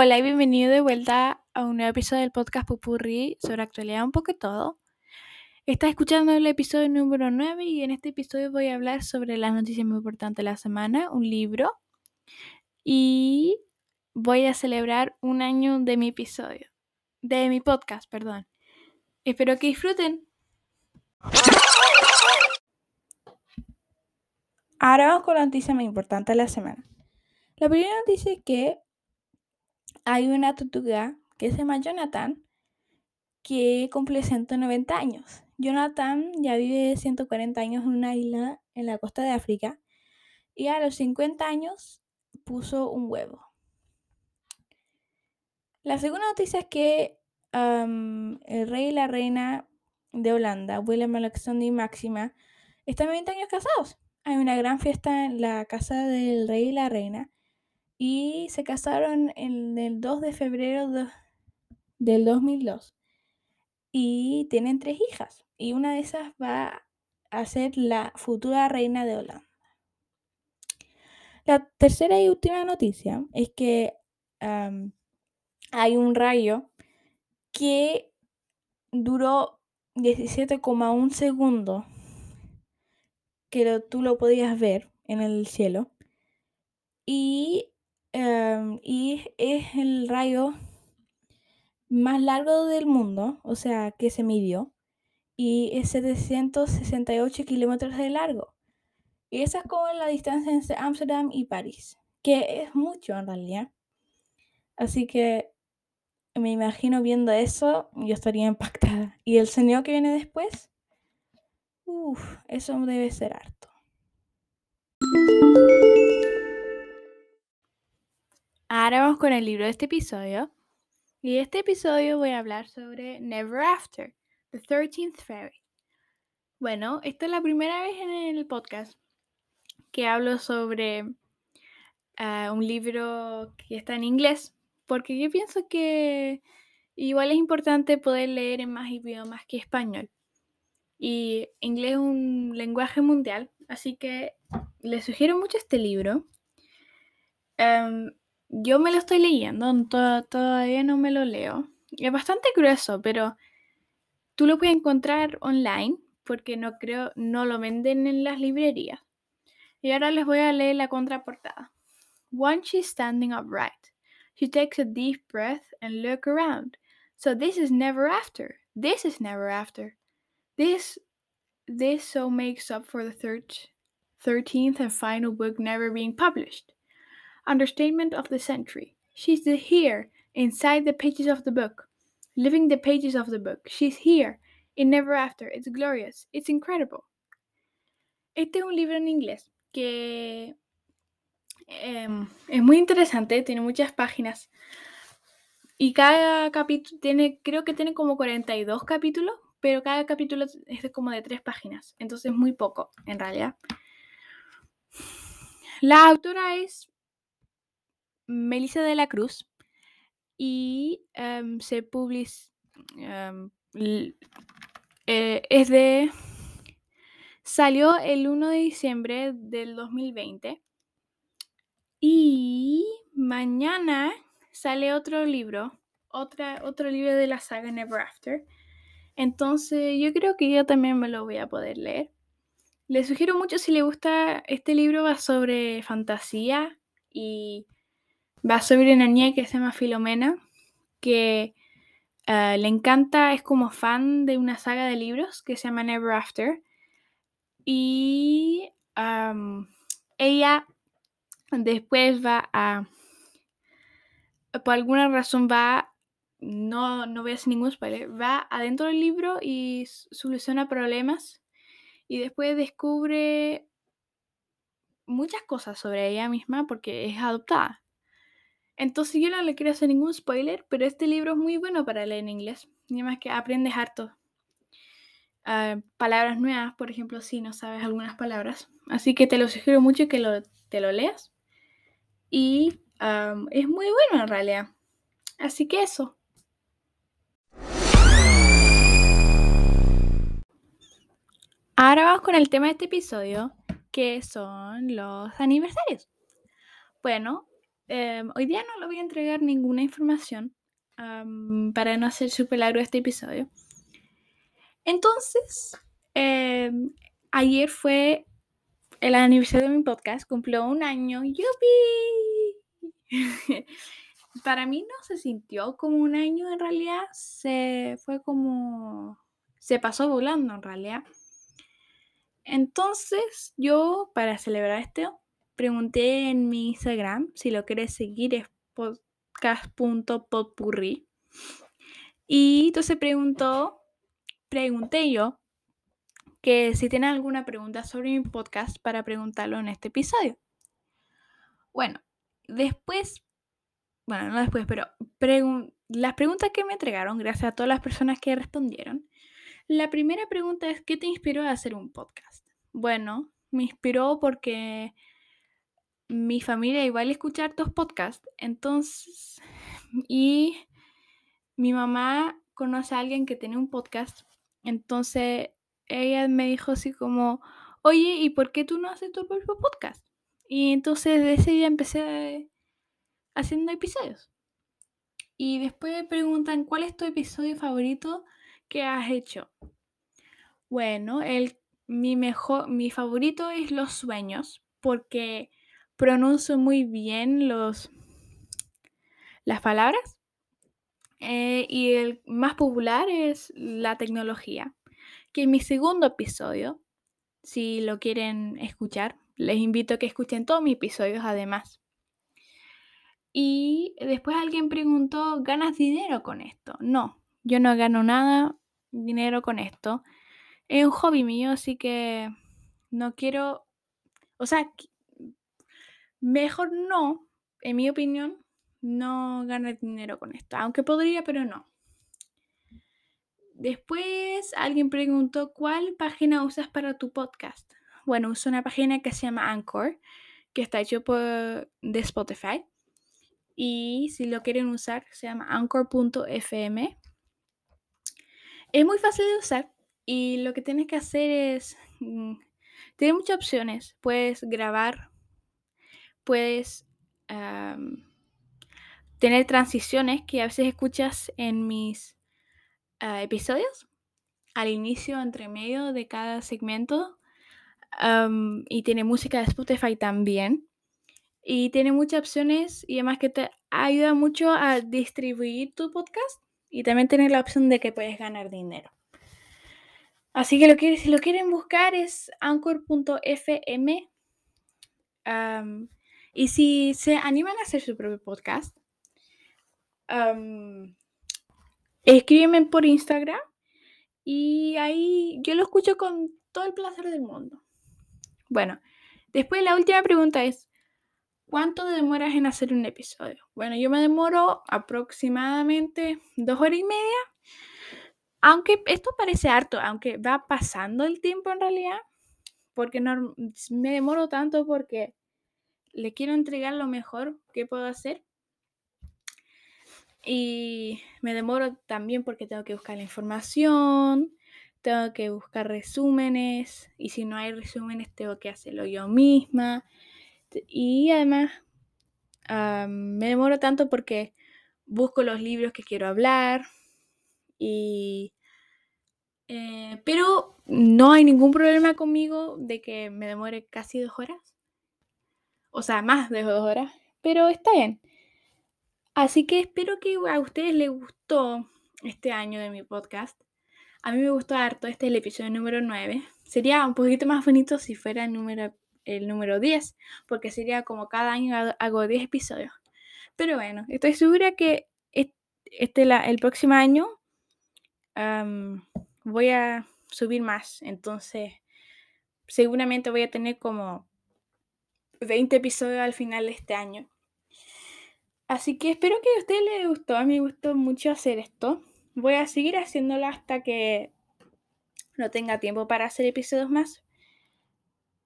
Hola y bienvenido de vuelta a un nuevo episodio del podcast Pupurri sobre actualidad un poco todo. Estás escuchando el episodio número 9 y en este episodio voy a hablar sobre las noticias más importantes de la semana, un libro y voy a celebrar un año de mi episodio, de mi podcast, perdón. Espero que disfruten. Ahora vamos con la noticia más importante de la semana. La primera noticia es que hay una tortuga que se llama Jonathan que cumple 190 años. Jonathan ya vive 140 años en una isla en la costa de África y a los 50 años puso un huevo. La segunda noticia es que el rey y la reina de Holanda, Willem Alexander y Máxima, están 20 años casados. Hay una gran fiesta en la casa del rey y la reina y se casaron el 2 de febrero del 2002 y tienen tres hijas y una de esas va a ser la futura reina de Holanda. La tercera y última noticia es que hay un rayo que duró 17,1 segundos que tú lo podías ver en el cielo y, y es el rayo más largo del mundo, o sea, que se midió, y es 768 kilómetros de largo. Y esa es como la distancia entre Ámsterdam y París, que es mucho en realidad. Así que me imagino viendo eso, yo estaría impactada. Y el sonido que viene después, uff, eso debe ser harto. Ahora vamos con el libro de este episodio, y este episodio voy a hablar sobre Never After, The 13th Fairy. Bueno, esta es la primera vez en el podcast que hablo sobre ah, un libro que está en inglés, porque yo pienso que igual es importante poder leer en más idiomas que español. Y inglés es un lenguaje mundial, así que les sugiero mucho este libro. Em, yo me lo estoy leyendo, todavía no me lo leo. Es bastante grueso, pero tú lo puedes encontrar online porque no creo, no lo venden en las librerías. Y ahora les voy a leer la contraportada. Once she's standing upright, she takes a deep breath and look around. So this is never after. This is never after. This this so makes up for the third, 13th and final book never being published. Understatement of the century. She's the here, inside the pages of the book, living the pages of the book. She's here, in Never After. It's glorious. It's incredible. Este es un libro en inglés que eh, es muy interesante, tiene muchas páginas. Y cada capítulo tiene, creo que tiene como 42 capítulos, pero cada capítulo es como de tres páginas. Entonces muy poco, en realidad. La autora es Melissa de la Cruz y em, se publica. Em, eh, es de. Salió el 1 de diciembre del 2020. Y mañana sale otro libro. Otra, otro libro de la saga Never After. Entonces yo creo que yo también me lo voy a poder leer. Les sugiero mucho si le gusta este libro, va sobre fantasía y Va sobre una niña que se llama Filomena, que eh, le encanta, es como fan de una saga de libros que se llama Never After. Y ella después va a, por alguna razón va, no, no voy a hacer ningún spoiler, va adentro del libro y soluciona problemas y después descubre muchas cosas sobre ella misma porque es adoptada. Entonces yo no le quiero hacer ningún spoiler, pero este libro es muy bueno para leer en inglés. Y además que aprendes harto. Ah, palabras nuevas, por ejemplo, si no sabes algunas palabras. Así que te lo sugiero mucho que lo, te lo leas. Y es muy bueno en realidad. Así que eso. Ahora vamos con el tema de este episodio, que son los aniversarios. Bueno, em, hoy día no le voy a entregar ninguna información para no hacer súper largo este episodio. Entonces, em, ayer fue el aniversario de mi podcast, cumplió un año. ¡Yupi! Para mí no se sintió como un año en realidad, se fue como se pasó volando en realidad. Entonces, yo para celebrar esto pregunté en mi Instagram si lo quieres seguir es podcast.potpurri. Y entonces preguntó, pregunté yo que si tienen alguna pregunta sobre mi podcast para preguntarlo en este episodio. Bueno, después, bueno, no después, pero las preguntas que me entregaron, gracias a todas las personas que respondieron, la primera pregunta es, ¿qué te inspiró a hacer un podcast? Bueno, me inspiró porque mi familia igual escuchar estos podcasts, entonces, y mi mamá conoce a alguien que tiene un podcast, entonces ella me dijo así como, oye, ¿y por qué tú no haces tu propio podcast? Y entonces de ese día empecé haciendo episodios. Y después me preguntan, ¿cuál es tu episodio favorito que has hecho? Bueno, el, mi, mejor, mi favorito es Los Sueños, porque pronuncio muy bien los, las palabras. Eh, y el más popular es la tecnología, que es mi segundo episodio. Si lo quieren escuchar, les invito a que escuchen todos mis episodios además. Y después alguien preguntó, ¿ganas dinero con esto? No, yo no gano nada dinero con esto. Es un hobby mío, así que no quiero, o sea, mejor no, en mi opinión, no ganar dinero con esto. Aunque podría, pero no. Después alguien preguntó, ¿cuál página usas para tu podcast? Bueno, uso una página que se llama Anchor, que está hecho por de Spotify. Y si lo quieren usar, se llama anchor.fm. Es muy fácil de usar y lo que tienes que hacer es... Mm, tiene muchas opciones. Puedes grabar, puedes tener transiciones que a veces escuchas en mis ah, episodios, al inicio, entre medio de cada segmento. y tiene música de Spotify también. Y tiene muchas opciones y además que te ayuda mucho a distribuir tu podcast y también tiene la opción de que puedes ganar dinero. Así que lo que, si lo quieren buscar es anchor.fm. y si se animan a hacer su propio podcast, escríbeme por Instagram y ahí yo lo escucho con todo el placer del mundo. Bueno, después la última pregunta es, ¿Cuánto demoras en hacer un episodio? Bueno, yo me demoro aproximadamente dos horas y media. Aunque esto parece harto, aunque va pasando el tiempo en realidad, porque me demoro tanto porque le quiero entregar lo mejor que puedo hacer. Y me demoro también porque tengo que buscar la información, tengo que buscar resúmenes, y si no hay resúmenes tengo que hacerlo yo misma. Y además me demoro tanto porque busco los libros que quiero hablar y... Eh, pero no hay ningún problema conmigo de que me demore casi dos horas. O sea, más de dos horas. Pero está bien. Así que espero que a ustedes les gustó este año de mi podcast. A mí me gustó harto. Este es el episodio número 9. Sería un poquito más bonito si fuera el número el número 10, porque sería como cada año hago 10 episodios. Pero bueno, estoy segura que este, el próximo año voy a subir más, entonces seguramente voy a tener como 20 episodios al final de este año. Así que espero que a ustedes les gustó, a mí me gustó mucho hacer esto. Voy a seguir haciéndolo hasta que no tenga tiempo para hacer episodios más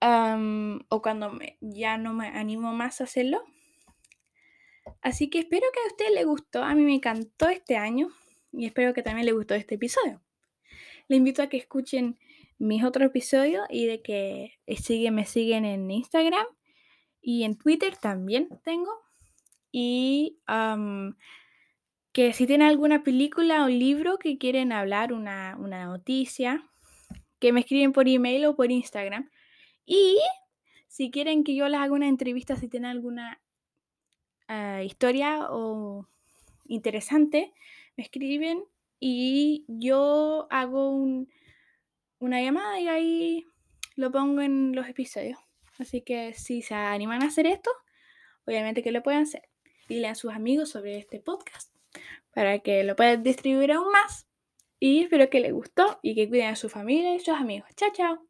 o cuando ya no me animo más a hacerlo. Así que espero que a usted le gustó. A mí me encantó este año y espero que también le gustó este episodio. Le invito a que escuchen mis otros episodios y de que me siguen en Instagram y en Twitter también tengo. y que si tienen alguna película o libro que quieren hablar, una, una noticia, que me escriben por email o por Instagram. Y si quieren que yo les haga una entrevista, si tienen alguna ah, historia o interesante, me escriben y yo hago una llamada y ahí lo pongo en los episodios. Así que si se animan a hacer esto, obviamente que lo pueden hacer. Dile a sus amigos sobre este podcast para que lo puedan distribuir aún más. Y espero que les gustó y que cuiden a su familia y sus amigos. Chao, chao.